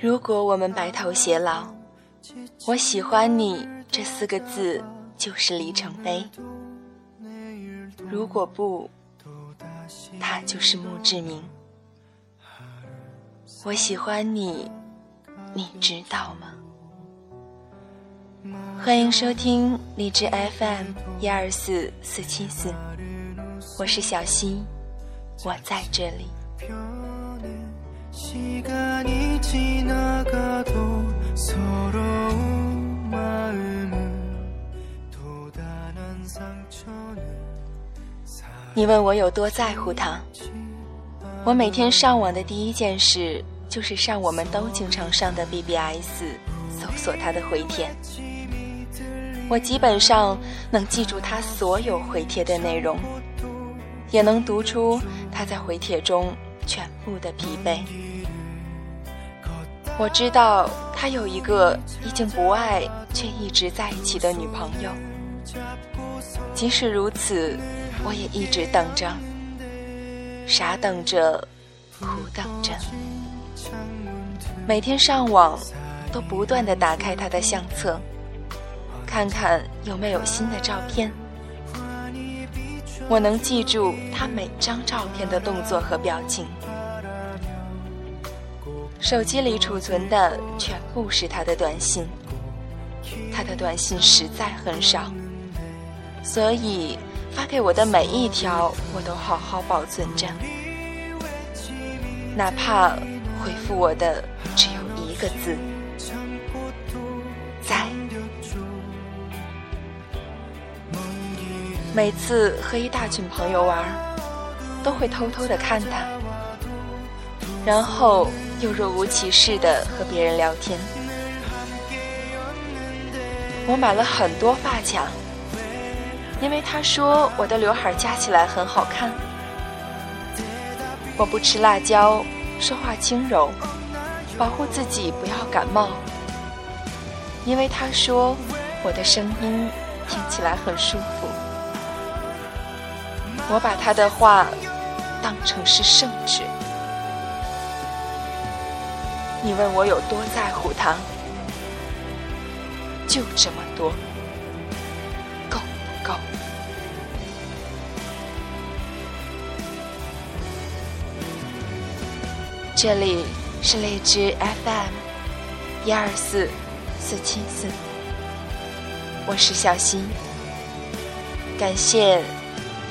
如果我们白头偕老，我喜欢你这四个字就是里程碑。如果不，他就是墓志铭。我喜欢你，你知道吗？欢迎收听荔枝 FM 一二四四七四，我是小溪，我在这里。你问我有多在乎他？我每天上网的第一件事就是上我们都经常上的 BBS，搜索他的回帖。我基本上能记住他所有回帖的内容，也能读出他在回帖中全部的疲惫。我知道他有一个已经不爱却一直在一起的女朋友，即使如此，我也一直等着，傻等着，苦等着，每天上网都不断的打开他的相册，看看有没有新的照片。我能记住他每张照片的动作和表情。手机里储存的全部是他的短信，他的短信实在很少，所以发给我的每一条我都好好保存着，哪怕回复我的只有一个字，每次和一大群朋友玩，都会偷偷的看他，然后。又若无其事的和别人聊天。我买了很多发卡，因为他说我的刘海夹起来很好看。我不吃辣椒，说话轻柔，保护自己不要感冒。因为他说我的声音听起来很舒服。我把他的话当成是圣旨。你问我有多在乎他，就这么多，够不够？这里是荔枝 FM 一二四四七四，我是小新，感谢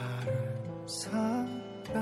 나를 사랑하겠죠.